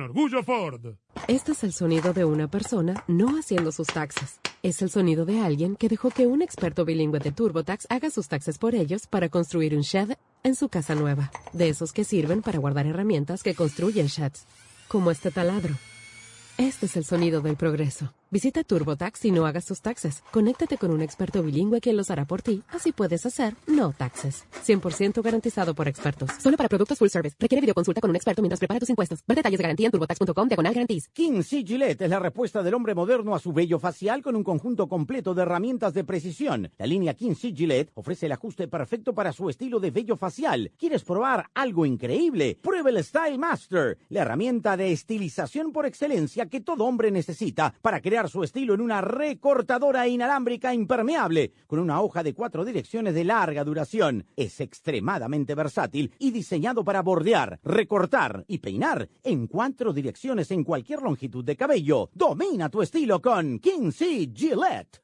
orgullo Ford. Este es el sonido de una persona no haciendo sus taxes. Es el sonido de alguien que dejó que un experto bilingüe de TurboTax haga sus taxes por ellos para construir un shed en su casa nueva. De esos que sirven para guardar herramientas que construyen sheds. Como este taladro. Este es el sonido del progreso. Visita TurboTax y no hagas tus taxes. Conéctate con un experto bilingüe quien los hará por ti. Así puedes hacer no taxes. 100% garantizado por expertos. Solo para productos full service. Requiere videoconsulta con un experto mientras prepara tus impuestos. Ver detalles de garantía en turbotax.com diagonal garantiz. King C. Gillette es la respuesta del hombre moderno a su vello facial con un conjunto completo de herramientas de precisión. La línea King C. Gillette ofrece el ajuste perfecto para su estilo de vello facial. ¿Quieres probar algo increíble? Prueba el Style Master, la herramienta de estilización por excelencia que todo hombre necesita para crear su estilo en una recortadora inalámbrica impermeable con una hoja de cuatro direcciones de larga duración. Es extremadamente versátil y diseñado para bordear, recortar y peinar en cuatro direcciones en cualquier longitud de cabello. Domina tu estilo con Kinsey Gillette.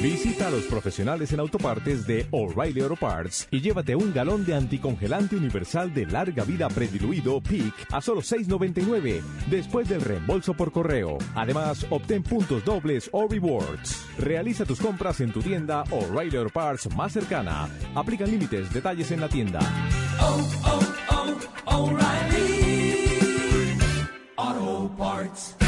Visita a los profesionales en autopartes de O'Reilly Auto Parts y llévate un galón de anticongelante universal de larga vida prediluido PIC a solo $6.99 después del reembolso por correo. Además, obtén puntos dobles o rewards. Realiza tus compras en tu tienda O'Reilly Auto Parts más cercana. Aplican límites, detalles en la tienda. Auto Parts.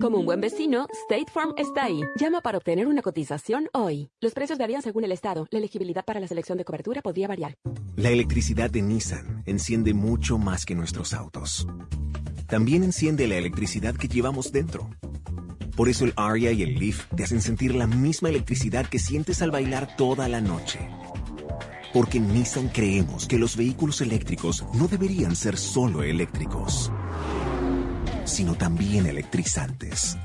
Como un buen vecino, State Farm está ahí. Llama para obtener una cotización hoy. Los precios varían según el estado. La elegibilidad para la selección de cobertura podría variar. La electricidad de Nissan enciende mucho más que nuestros autos. También enciende la electricidad que llevamos dentro. Por eso el Aria y el Leaf te hacen sentir la misma electricidad que sientes al bailar toda la noche. Porque Nissan creemos que los vehículos eléctricos no deberían ser solo eléctricos, sino también electrizantes.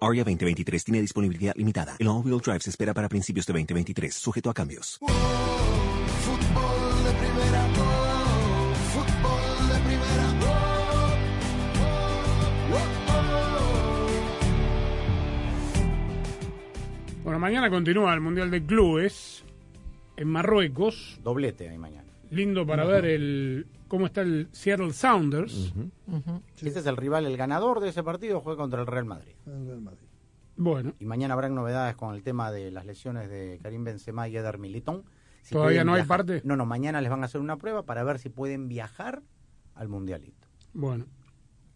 Aria 2023 tiene disponibilidad limitada. El all-wheel drive se espera para principios de 2023, sujeto a cambios. Fútbol de primera, oh, fútbol de primera, oh, Bueno, mañana continúa el Mundial de Clubes en Marruecos. Doblete ahí mañana. Lindo para ver el cómo está el Seattle Sounders. Este es el rival, el ganador de ese partido juega contra el Real Madrid. El Real Madrid. Bueno. Y mañana habrán novedades con el tema de las lesiones de Karim Benzema y Eder Militón. Si ¿Todavía no hay parte? No, no, mañana les van a hacer una prueba para ver si pueden viajar al Mundialito. Bueno,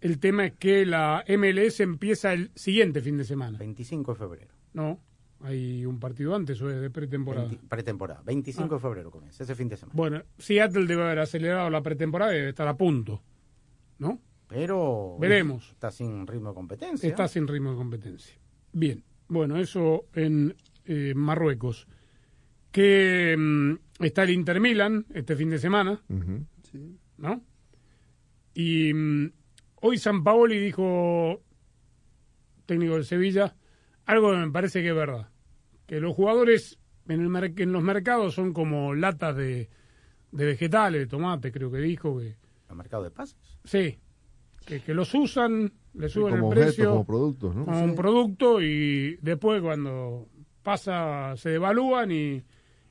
el tema es que la MLS empieza el siguiente fin de semana. 25 de febrero. No, hay un partido antes o es de pretemporada. 20 pretemporada. 25 de febrero comienza, ese fin de semana. Bueno, Seattle debe haber acelerado la pretemporada y debe estar a punto. ¿No? Pero Veremos. está sin ritmo de competencia. Está sin ritmo de competencia. Bien, bueno, eso en eh, Marruecos. Que mm, está el Inter Milan este fin de semana, ¿no? Y mm, hoy San Paoli dijo, técnico del Sevilla, algo que me parece que es verdad. Que los jugadores en, el en los mercados son como latas de, de vegetales, de tomate, creo que dijo. que ¿El mercado de pases? Sí, que, que los usan, le suben como el precio como productos, ¿no? como un Sí. producto y después cuando pasa se devalúan y,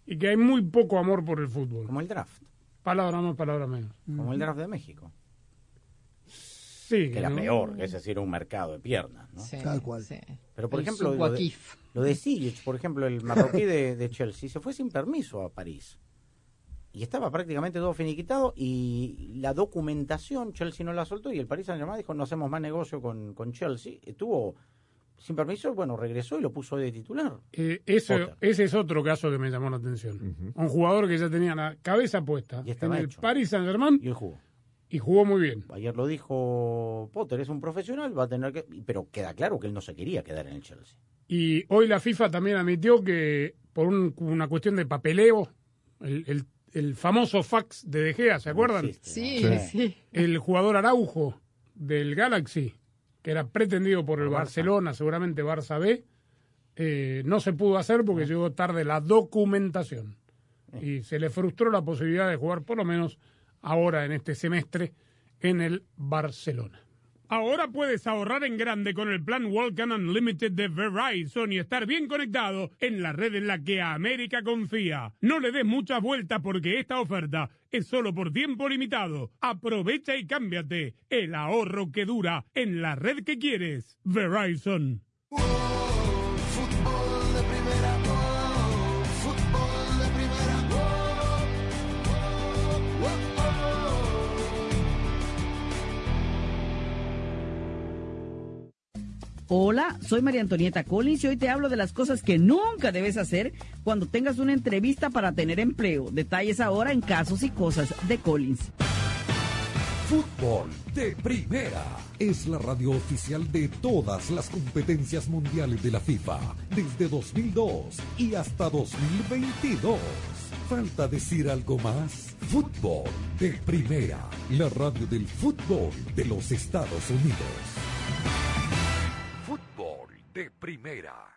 y que hay muy poco amor por el fútbol. Como el draft. Palabra más, palabra menos. Como el draft de México. Sí, Que era ¿no? peor, que ese sí era un mercado de piernas, ¿no? Sí, Tal cual. sí. Pero, por El ejemplo, lo de, lo de Sijic, por ejemplo, el marroquí de, de Chelsea, se fue sin permiso a París. Y estaba prácticamente todo finiquitado y la documentación Chelsea no la soltó y el Paris Saint-Germain dijo no hacemos más negocio con, con Chelsea. Estuvo sin permiso, bueno, regresó y lo puso de titular. Eh, ese es otro caso que me llamó la atención. Un jugador que ya tenía la cabeza puesta en estaba el. Paris Saint Germain Y él jugó. Y jugó muy bien. Ayer lo dijo Potter, es un profesional, va a tener que... Pero queda claro que él no se quería quedar en el Chelsea. Y hoy la FIFA también admitió que por un- una cuestión de papeleo, el, el- el famoso fax de De Gea, ¿se acuerdan? Sí, Sí. sí. El jugador Araujo del Galaxy, que era pretendido por el Barcelona, seguramente Barça B, eh, no se pudo hacer porque llegó tarde la documentación. Y se le frustró la posibilidad de jugar por lo menos ahora en este semestre en el Barcelona. Ahora puedes ahorrar en grande con el plan Walkan Unlimited de Verizon y estar bien conectado en la red en la que América confía. No le des muchas vueltas porque esta oferta es solo por tiempo limitado. Aprovecha y cámbiate el ahorro que dura en la red que quieres. Verizon. Hola, soy María Antonieta Collins y hoy te hablo de las cosas que nunca debes hacer cuando tengas una entrevista para tener empleo. Detalles ahora en Casos y Cosas de Collins. Fútbol de Primera es la radio oficial de todas las competencias mundiales de la FIFA desde 2002 y hasta 2022. ¿Falta decir algo más? Fútbol de Primera, la radio del fútbol de los Estados Unidos. De Primera.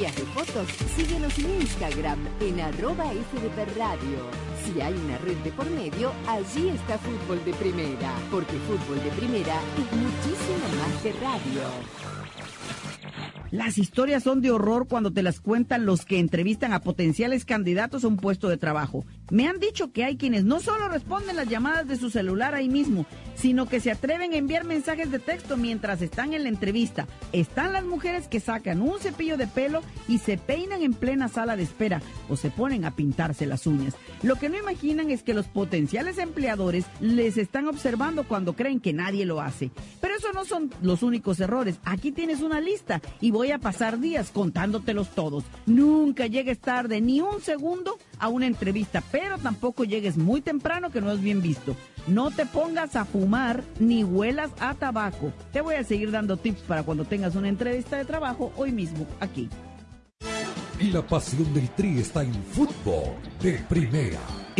de fotos, síguenos en Instagram en arroba FDP Radio. Si hay una red de por medio, allí está Fútbol de Primera, porque Fútbol de Primera es muchísimo más que radio. Las historias son de horror cuando te las cuentan los que entrevistan a potenciales candidatos a un puesto de trabajo. Me han dicho que hay quienes no solo responden las llamadas de su celular ahí mismo, sino que se atreven a enviar mensajes de texto mientras están en la entrevista. Están las mujeres que sacan un cepillo de pelo y se peinan en plena sala de espera o se ponen a pintarse las uñas. Lo que no imaginan es que los potenciales empleadores les están observando cuando creen que nadie lo hace. Pero eso no son los únicos errores. Aquí tienes una lista y voy a pasar días contándotelos todos. Nunca llegues tarde ni un segundo a una entrevista, pero tampoco llegues muy temprano que no es bien visto. No te pongas a fumar ni huelas a tabaco. Te voy a seguir dando tips para cuando tengas una entrevista de trabajo hoy mismo aquí. La pasión del Tri está en fútbol de primera.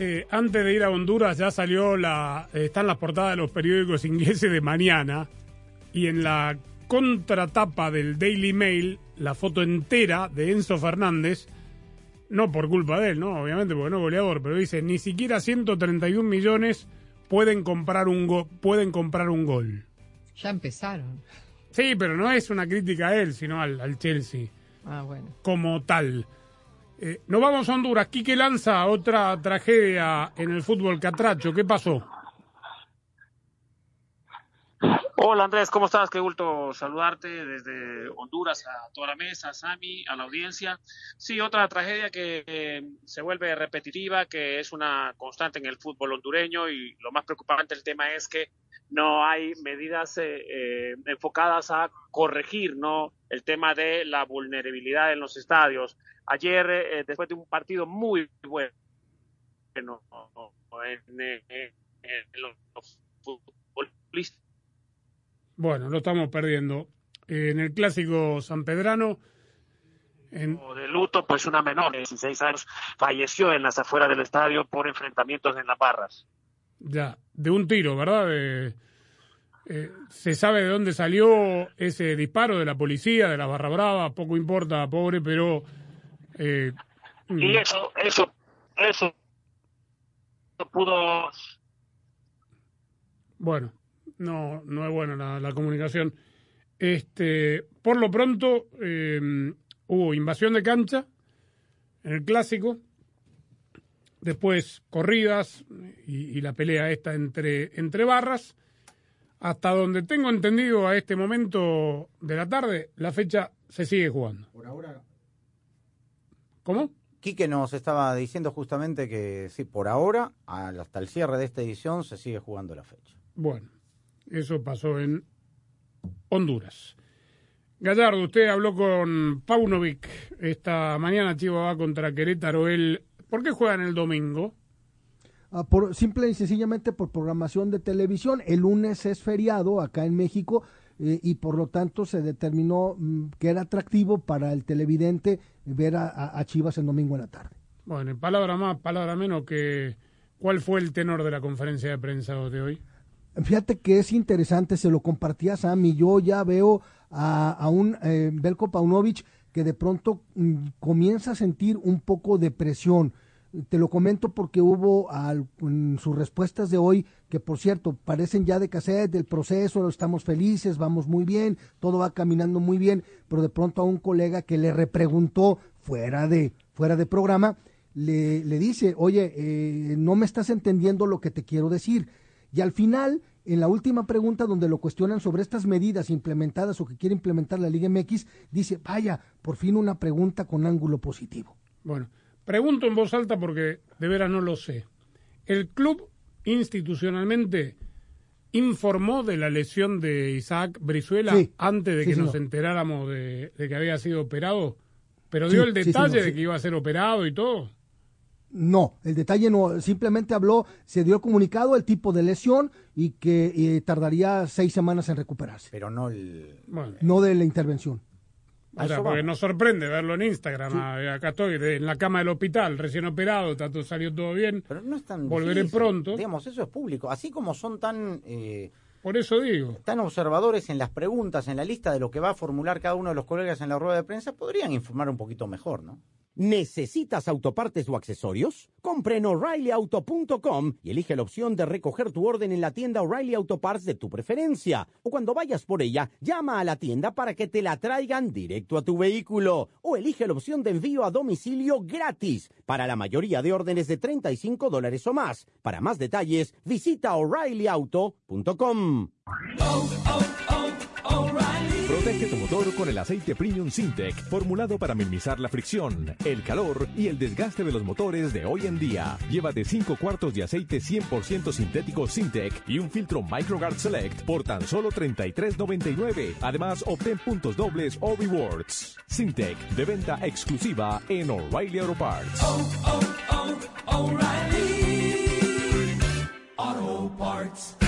Eh, antes de ir a Honduras ya salió la... eh, están las portadas de los periódicos ingleses de mañana y en la contratapa del Daily Mail la foto entera de Enzo Fernández, no por culpa de él, no, obviamente porque no es goleador, pero dice, ni siquiera 131 millones pueden comprar un, go- pueden comprar un gol. Ya empezaron. Sí, pero no es una crítica a él, sino al, al Chelsea Ah, bueno. como tal. Eh, nos vamos a Honduras. Quique lanza otra tragedia en el fútbol catracho. ¿Qué pasó? Hola Andrés, ¿cómo estás? Qué gusto saludarte desde Honduras a toda la mesa, a Sami, a la audiencia. Sí, otra tragedia que eh, se vuelve repetitiva, que es una constante en el fútbol hondureño y lo más preocupante del tema es que no hay medidas eh, eh, enfocadas a corregir ¿no? el tema de la vulnerabilidad en los estadios. Ayer, eh, después de un partido muy bueno en, los futbolistas, Bueno, lo estamos perdiendo. Eh, en el clásico San Pedrano, en, de luto, pues una menor de 16 años falleció en las afueras del estadio por enfrentamientos en las barras. ya, de un tiro, ¿verdad? De- eh, se sabe de dónde salió ese disparo de la policía, de la Barra Brava, poco importa, pobre, pero... eh, Y eso, eso, eso pudo Bueno, no, no es buena la, la comunicación. Este, por lo pronto, eh, hubo invasión de cancha en el clásico, después corridas y, y la pelea esta entre, entre barras. Hasta donde tengo entendido a este momento de la tarde, la fecha se sigue jugando. Por ahora. ¿Cómo? Quique nos estaba diciendo justamente que sí, por ahora, hasta el cierre de esta edición, se sigue jugando la fecha. Bueno, eso pasó en Honduras. Gallardo, usted habló con Paunovic esta mañana, Chivo va contra Querétaro. ¿Por qué juegan el domingo? Ah, por, simple y sencillamente por programación de televisión. El lunes es feriado acá en México eh, y por lo tanto se determinó mm, que era atractivo para el televidente ver a, Chivas el domingo en la tarde. Bueno, en palabra más, palabra menos, que ¿cuál fue el tenor de la conferencia de prensa de hoy? Fíjate que es interesante, se lo compartía Sam y yo ya veo a, un eh, Belko que de pronto mm, comienza a sentir un poco de presión. Te lo comento porque hubo en sus respuestas de hoy, que por cierto parecen ya de cassette del proceso, estamos felices, vamos muy bien, todo va caminando muy bien, pero de pronto a un colega que le repreguntó fuera de, fuera de programa, le, le dice, oye, eh, no me estás entendiendo lo que te quiero decir. Y al final, en la última pregunta donde lo cuestionan sobre estas medidas implementadas o que quiere implementar la Liga MX, dice, vaya, por fin una pregunta con ángulo positivo. Bueno, pregunto en voz alta porque de veras no lo sé. ¿El club institucionalmente informó de la lesión de Isaac Brizuela Sí, antes de sí, que nos enteráramos de, de que había sido operado? ¿Pero Sí, dio el detalle de que iba a ser operado y todo? No, el detalle no, simplemente habló, se dio comunicado el tipo de lesión y que eh, tardaría seis semanas en recuperarse. Pero no el... No de la intervención. O sea, porque nos sorprende verlo en Instagram. a- Acá estoy de- en la cama del hospital, recién operado, todo, salió todo bien. Pero no es tan Volveré difícil. pronto. Digamos, eso es público. Así como son tan... eh, Por eso digo. tan observadores en las preguntas, en la lista de lo que va a formular cada uno de los colegas en la rueda de prensa, podrían informar un poquito mejor, ¿no? ¿Necesitas autopartes o accesorios? Compre en o'ReillyAuto.com y elige la opción de recoger tu orden en la tienda O'Reilly Auto Parts de tu preferencia. O cuando vayas por ella, llama a la tienda para que te la traigan directo a tu vehículo. O elige la opción de envío a domicilio gratis para la mayoría de órdenes de 35 dólares o más. Para más detalles, visita o'ReillyAuto.com. Protege tu motor con el aceite Premium Sintec, formulado para minimizar la fricción, el calor y el desgaste de los motores de hoy en día. Llévate 5 cuartos de aceite 100% sintético Sintec y un filtro MicroGuard Select por tan solo $33.99. Además, obtén puntos dobles o rewards. Sintec, de venta exclusiva en O'Reilly Auto Parts. Auto Parts.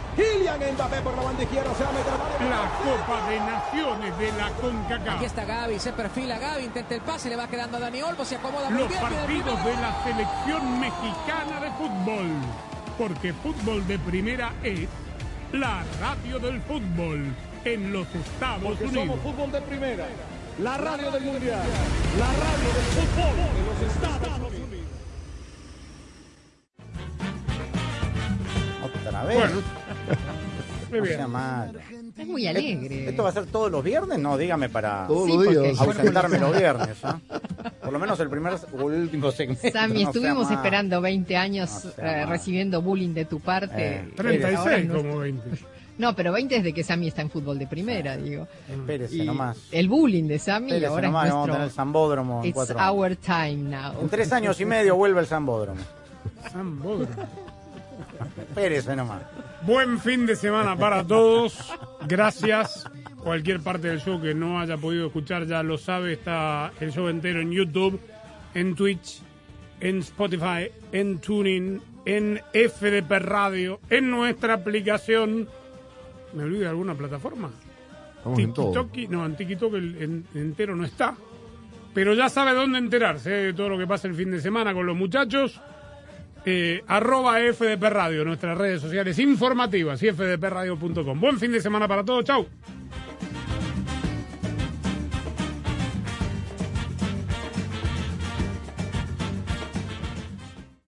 Kylian Mbappé por la banda izquierda, se va a meter. La Copa de Naciones de la Aquí CONCACAF. está Gaby, se perfila Gaby, intenta el pase, le va quedando a Dani Olmo, se acomoda muy Los bien. viene el partidos de la selección mexicana de fútbol. Porque fútbol de primera es la radio del fútbol en los Estados Porque Unidos. somos fútbol de primera. La radio del mundial. La radio del fútbol de los Estados Unidos. Vez. Bueno. No sea malo. Es muy alegre. ¿Esto va a ser todos los viernes? No, dígame para Todos Sí, los días. ausentarme los viernes. ¿ah? Por lo menos el primer o el último segmento. Sammy, no estuvimos esperando 20 años No sea eh, recibiendo bullying de tu parte. Eh, Pero ahora 36 no- como 20. No, pero 20 desde que Sammy está en fútbol de primera, digo. Espérese Y nomás. el bullying de Sammy Espérese ahora nomás, es vamos a tener el nuestro... Zambódromo en It's our time now. En tres años y medio vuelve el Zambódromo. San Bodro. Espérese nomás. Buen fin de semana para todos. Gracias. Cualquier parte del show que no haya podido escuchar ya lo sabe. Está el show entero en YouTube, en Twitch, en Spotify, en Tuning, en FDP Radio, en nuestra aplicación. ¿Me olvido de alguna plataforma? Estamos en todo. TikTok, no, en TikTok el en- entero no está. Pero ya sabe dónde enterarse ¿eh? de todo lo que pasa el fin de semana con los muchachos. Eh, arroba FDP Radio, nuestras redes sociales informativas y fdpradio.com. Buen fin de semana para todos, chau.